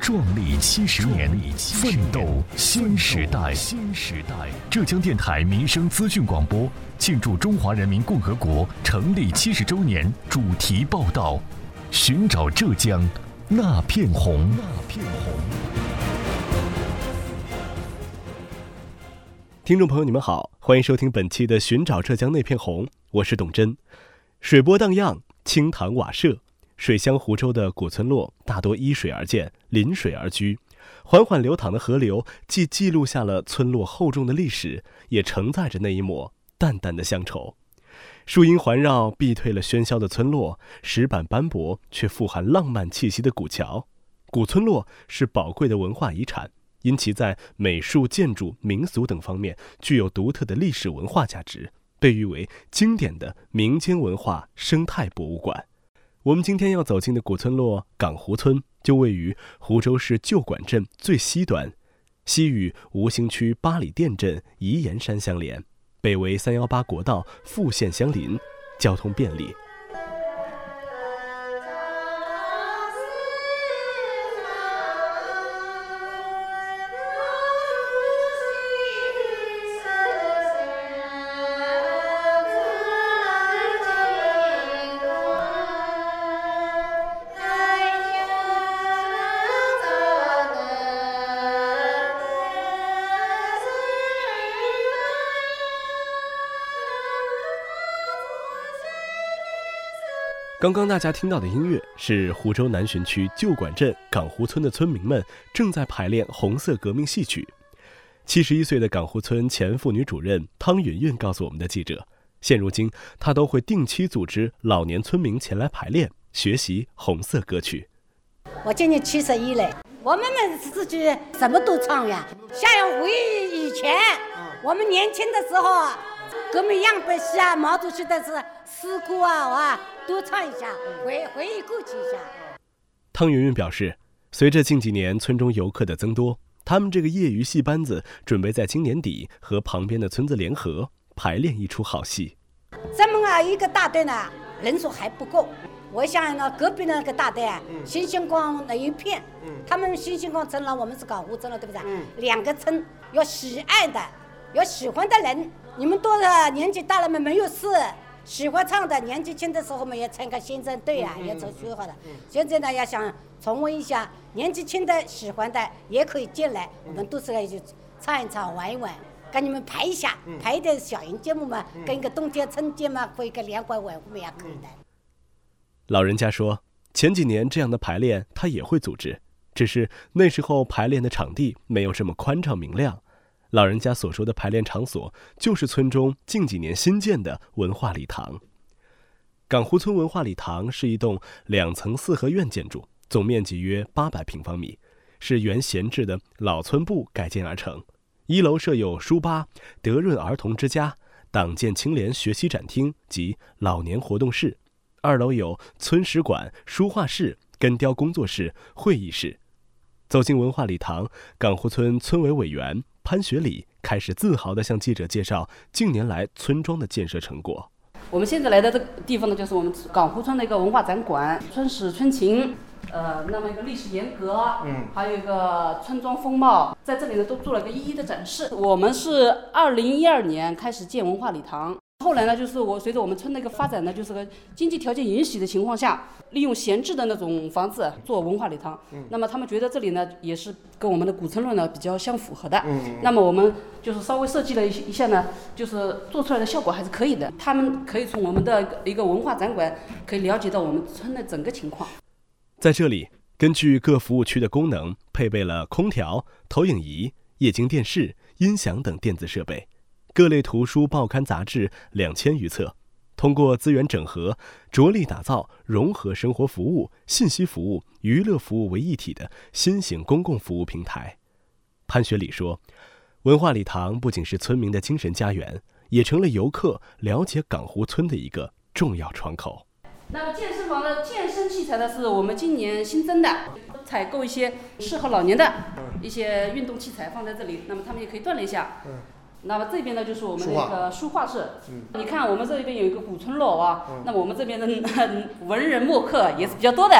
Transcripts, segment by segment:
壮丽七十年，奋斗新时代。新时代，浙江电台民生资讯广播庆祝中华人民共和国成立七十周年主题报道：寻找浙江那片红。那片红。听众朋友，你们好，欢迎收听本期的《寻找浙江那片红》，我是董真。水波荡漾，青塘瓦舍。水乡湖州的古村落大多依水而建，临水而居。缓缓流淌的河流，既记录下了村落厚重的历史，也承载着那一抹淡淡的乡愁。树荫环绕，避退了喧嚣的村落；石板斑驳，却富含浪漫气息的古桥。古村落是宝贵的文化遗产，因其在美术、建筑、民俗等方面具有独特的历史文化价值，被誉为经典的民间文化生态博物馆。我们今天要走进的古村落港湖村，就位于湖州市旧馆镇最西端，西与吴兴区八里店镇宜岩山相连，北为三幺八国道复线相邻，交通便利。刚刚大家听到的音乐是湖州南浔区旧馆镇港湖村的村民们正在排练红色革命戏曲。七十一岁的港湖村前妇女主任汤云云告诉我们的记者，现如今她都会定期组织老年村民前来排练学习红色歌曲。我今年七十一了，我们们自己什么都唱呀，像回忆以前，我们年轻的时候，革命样板戏啊，毛主席的是诗歌啊，哇。多唱一下，回回忆过去一下。汤圆圆表示，随着近几年村中游客的增多，他们这个业余戏班子准备在今年底和旁边的村子联合排练一出好戏。咱们啊，一个大队呢人数还不够。我想呢，隔壁那个大队啊，星星光那一片，他们星星光村了，我们是搞湖村了，对不对？两个村有喜爱的，有喜欢的人。你们多少年纪大了嘛，没有事。喜欢唱的，年纪轻的时候嘛，也参加新生队啊，也走学好的。现在呢，要想重温一下，年纪轻的喜欢的也可以进来，我们都是来去唱一唱、玩一玩，跟你们排一下，排一点小型节目嘛，跟一个冬天、春节嘛，做一个联欢晚会嘛，也可以的。老人家说，前几年这样的排练他也会组织，只是那时候排练的场地没有这么宽敞明亮。老人家所说的排练场所，就是村中近几年新建的文化礼堂。港湖村文化礼堂是一栋两层四合院建筑，总面积约八百平方米，是原闲置的老村部改建而成。一楼设有书吧、德润儿童之家、党建青联学习展厅及老年活动室；二楼有村史馆、书画室、根雕工作室、会议室。走进文化礼堂，港湖村村委委员。潘学礼开始自豪地向记者介绍近年来村庄的建设成果。我们现在来的这个地方呢，就是我们港湖村的一个文化展馆，村史村情，呃，那么一个历史沿革，嗯，还有一个村庄风貌，在这里呢都做了个一一的展示。我们是二零一二年开始建文化礼堂。后来呢，就是我随着我们村的一个发展呢，就是个经济条件允许的情况下，利用闲置的那种房子做文化礼堂。嗯。那么他们觉得这里呢，也是跟我们的古村落呢比较相符合的。嗯。那么我们就是稍微设计了一一下呢，就是做出来的效果还是可以的。他们可以从我们的一个文化展馆可以了解到我们村的整个情况。在这里，根据各服务区的功能，配备了空调、投影仪、液晶电视、音响等电子设备。各类图书、报刊、杂志两千余册，通过资源整合，着力打造融合生活服务、信息服务、娱乐服务为一体的新型公共服务平台。潘学礼说：“文化礼堂不仅是村民的精神家园，也成了游客了解港湖村的一个重要窗口。那么健身房的健身器材呢，是我们今年新增的，采购一些适合老年的一些运动器材放在这里，那么他们也可以锻炼一下。那么这边呢，就是我们那个书画室。你看我们这边有一个古村落啊，那我们这边的 文人墨客也是比较多的。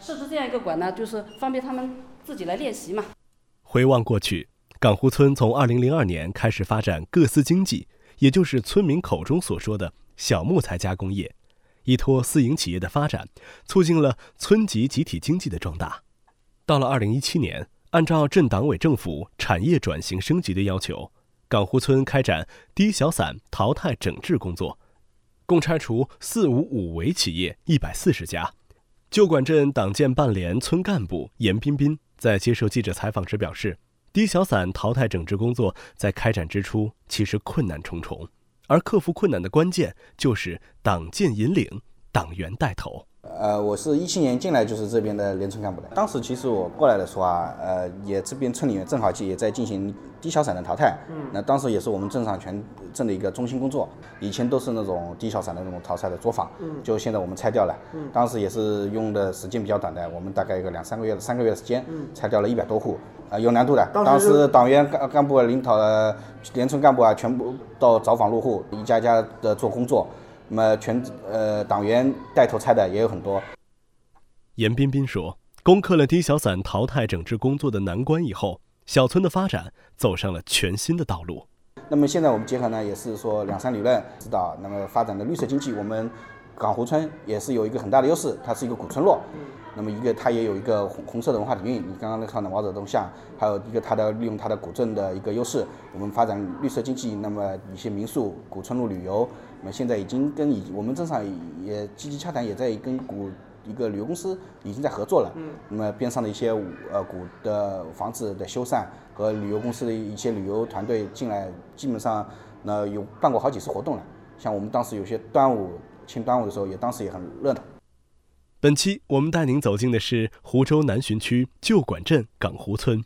设置这样一个馆呢，就是方便他们自己来练习嘛。回望过去，港湖村从2002年开始发展各司经济，也就是村民口中所说的小木材加工业。依托私营企业的发展，促进了村级集体经济的壮大。到了二零一七年，按照镇党委政府产业转型升级的要求，港湖村开展低小散淘汰整治工作，共拆除“四五五围”企业一百四十家。旧馆镇党建办联村干部严彬彬在接受记者采访时表示，低小散淘汰整治工作在开展之初其实困难重重。而克服困难的关键就是党建引领，党员带头。呃，我是一七年进来就是这边的联村干部的。当时其实我过来的时候啊，呃，也这边村里面正好也在进行低小散的淘汰。嗯。那当时也是我们镇上全镇的一个中心工作。以前都是那种低小散的那种淘汰的作坊。嗯。就现在我们拆掉了。嗯。当时也是用的时间比较短的，我们大概一个两三个月、三个月的时间，嗯拆掉了一百多户。啊，有难度的。当时党员干干部领导的联村干部啊，全部到走访入户，一家家的做工作。那么全呃党员带头拆的也有很多。严彬彬说：“攻克了低小散淘汰整治工作的难关以后，小村的发展走上了全新的道路。那么现在我们结合呢，也是说两山理论指导，那么发展的绿色经济，我们港湖村也是有一个很大的优势，它是一个古村落。那么一个它也有一个红红色的文化底蕴，你刚刚看的毛泽东像，还有一个它的利用它的古镇的一个优势，我们发展绿色经济，那么一些民宿、古村落旅游。”那么现在已经跟以我们镇上也积极洽谈，也在跟古一个旅游公司已经在合作了。嗯。那么边上的一些呃古的房子的修缮和旅游公司的一些旅游团队进来，基本上那有办过好几次活动了。像我们当时有些端午庆端午的时候，也当时也很热闹。本期我们带您走进的是湖州南浔区旧馆镇港湖村。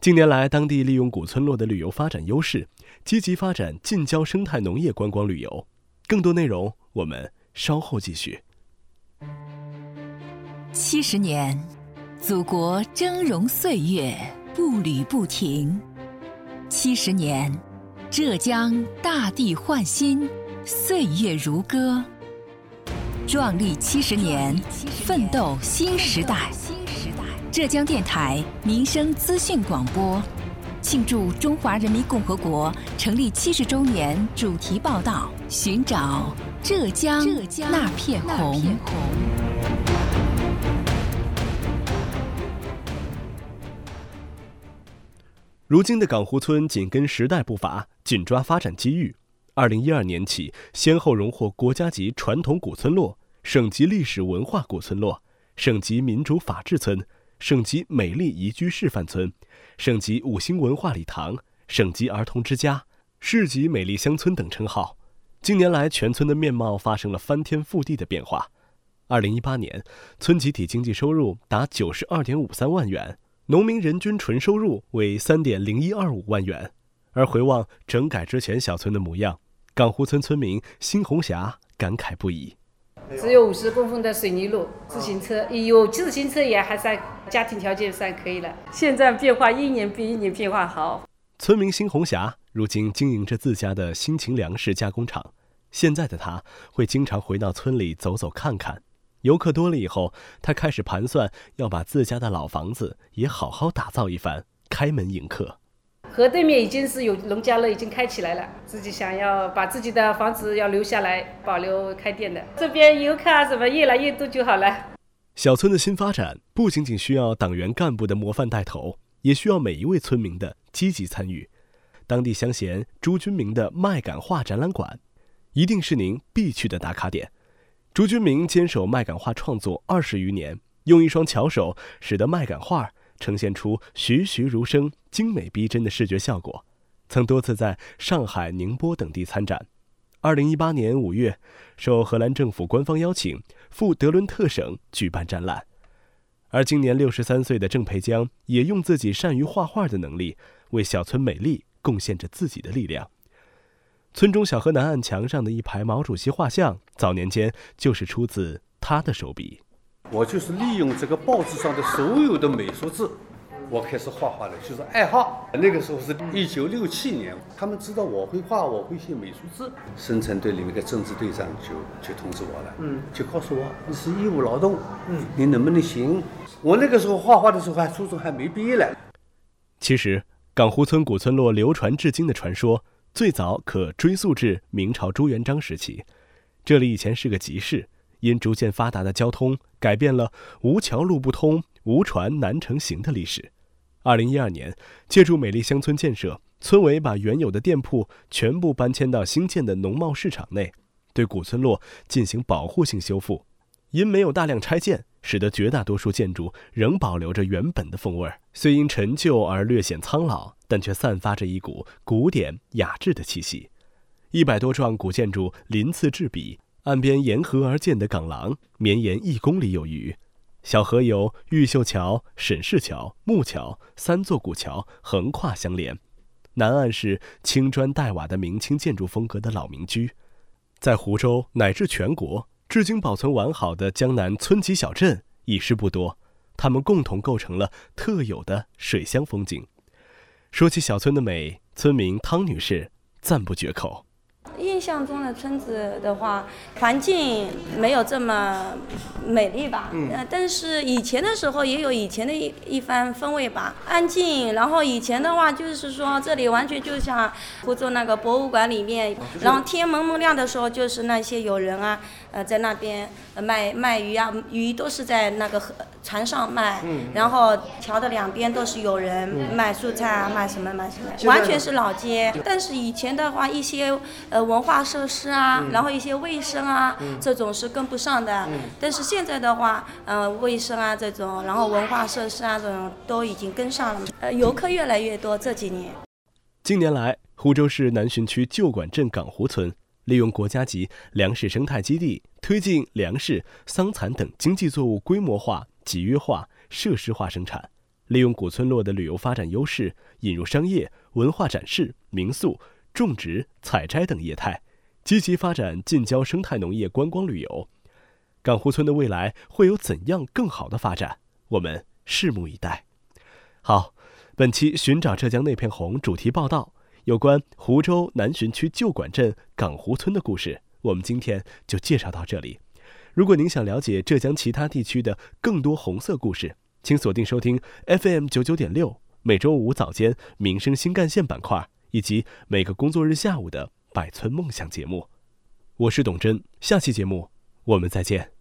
近年来，当地利用古村落的旅游发展优势，积极发展近郊生态农业观光旅游。更多内容，我们稍后继续。七十年，祖国峥嵘岁月步履不停；七十年，浙江大地焕新，岁月如歌。壮丽七十年，奋斗新时代。浙江电台民生资讯广播。庆祝中华人民共和国成立七十周年主题报道：寻找浙江浙江那片红。如今的港湖村紧跟时代步伐，紧抓发展机遇。二零一二年起，先后荣获国家级传统古村落、省级历史文化古村落、省级民主法治村、省级美丽宜居示范村。省级五星文化礼堂、省级儿童之家、市级美丽乡村等称号，近年来全村的面貌发生了翻天覆地的变化。二零一八年，村集体经济收入达九十二点五三万元，农民人均纯收入为三点零一二五万元。而回望整改之前小村的模样，港湖村村民辛红霞感慨不已。只有五十公分的水泥路，自行车有自行车也还算家庭条件算可以了。现在变化一年比一年变化好。村民辛红霞如今经营着自家的辛勤粮食加工厂，现在的她会经常回到村里走走看看。游客多了以后，她开始盘算要把自家的老房子也好好打造一番，开门迎客。河对面已经是有农家乐，已经开起来了。自己想要把自己的房子要留下来，保留开店的。这边游客啊什么越来越多就好了。小村的新发展不仅仅需要党员干部的模范带头，也需要每一位村民的积极参与。当地乡贤朱军明的麦秆画展览馆，一定是您必去的打卡点。朱军明坚守麦秆画创作二十余年，用一双巧手使得麦秆画。呈现出栩栩如生、精美逼真的视觉效果，曾多次在上海、宁波等地参展。二零一八年五月，受荷兰政府官方邀请，赴德伦特省举办展览。而今年六十三岁的郑培江，也用自己善于画画的能力，为小村美丽贡献着自己的力量。村中小河南岸墙上的一排毛主席画像，早年间就是出自他的手笔。我就是利用这个报纸上的所有的美术字，我开始画画了，就是爱好。那个时候是一九六七年，他们知道我会画，我会写美术字。生产队里面的政治队长就就通知我了，嗯，就告诉我你是义务劳动，嗯，你能不能行？我那个时候画画的时候还初中还没毕业呢。其实，港湖村古村落流传至今的传说。最早可追溯至明朝朱元璋时期，这里以前是个集市，因逐渐发达的交通，改变了无桥路不通、无船难成行的历史。二零一二年，借助美丽乡村建设，村委把原有的店铺全部搬迁到新建的农贸市场内，对古村落进行保护性修复。因没有大量拆建，使得绝大多数建筑仍保留着原本的风味儿，虽因陈旧而略显苍老。但却散发着一股古典雅致的气息，一百多幢古建筑鳞次栉比，岸边沿河而建的港廊绵延一公里有余，小河有玉秀桥、沈氏桥、木桥三座古桥横跨相连，南岸是青砖黛瓦的明清建筑风格的老民居，在湖州乃至全国，至今保存完好的江南村级小镇已是不多，它们共同构成了特有的水乡风景。说起小村的美，村民汤女士赞不绝口。印象中的村子的话，环境没有这么美丽吧？嗯。但是以前的时候也有以前的一一番风味吧，安静。然后以前的话就是说，这里完全就像湖州那个博物馆里面。然后天蒙蒙亮的时候，就是那些有人啊，呃，在那边卖卖鱼啊，鱼都是在那个河。船上卖，然后桥的两边都是有人卖蔬菜啊，卖什么卖什么，完全是老街。但是以前的话，一些呃文化设施啊，然后一些卫生啊，这种是跟不上的。但是现在的话，呃，卫生啊这种，然后文化设施啊这种都已经跟上了。呃，游客越来越多，这几年。近年来，湖州市南浔区旧馆镇港湖村利用国家级粮食生态基地，推进粮食、桑蚕等经济作物规模化。集约化、设施化生产，利用古村落的旅游发展优势，引入商业、文化展示、民宿、种植、采摘等业态，积极发展近郊生态农业、观光旅游。港湖村的未来会有怎样更好的发展？我们拭目以待。好，本期寻找浙江那片红主题报道有关湖州南浔区旧馆镇港湖村的故事，我们今天就介绍到这里。如果您想了解浙江其他地区的更多红色故事，请锁定收听 FM 九九点六，每周五早间民生新干线板块，以及每个工作日下午的百村梦想节目。我是董真，下期节目我们再见。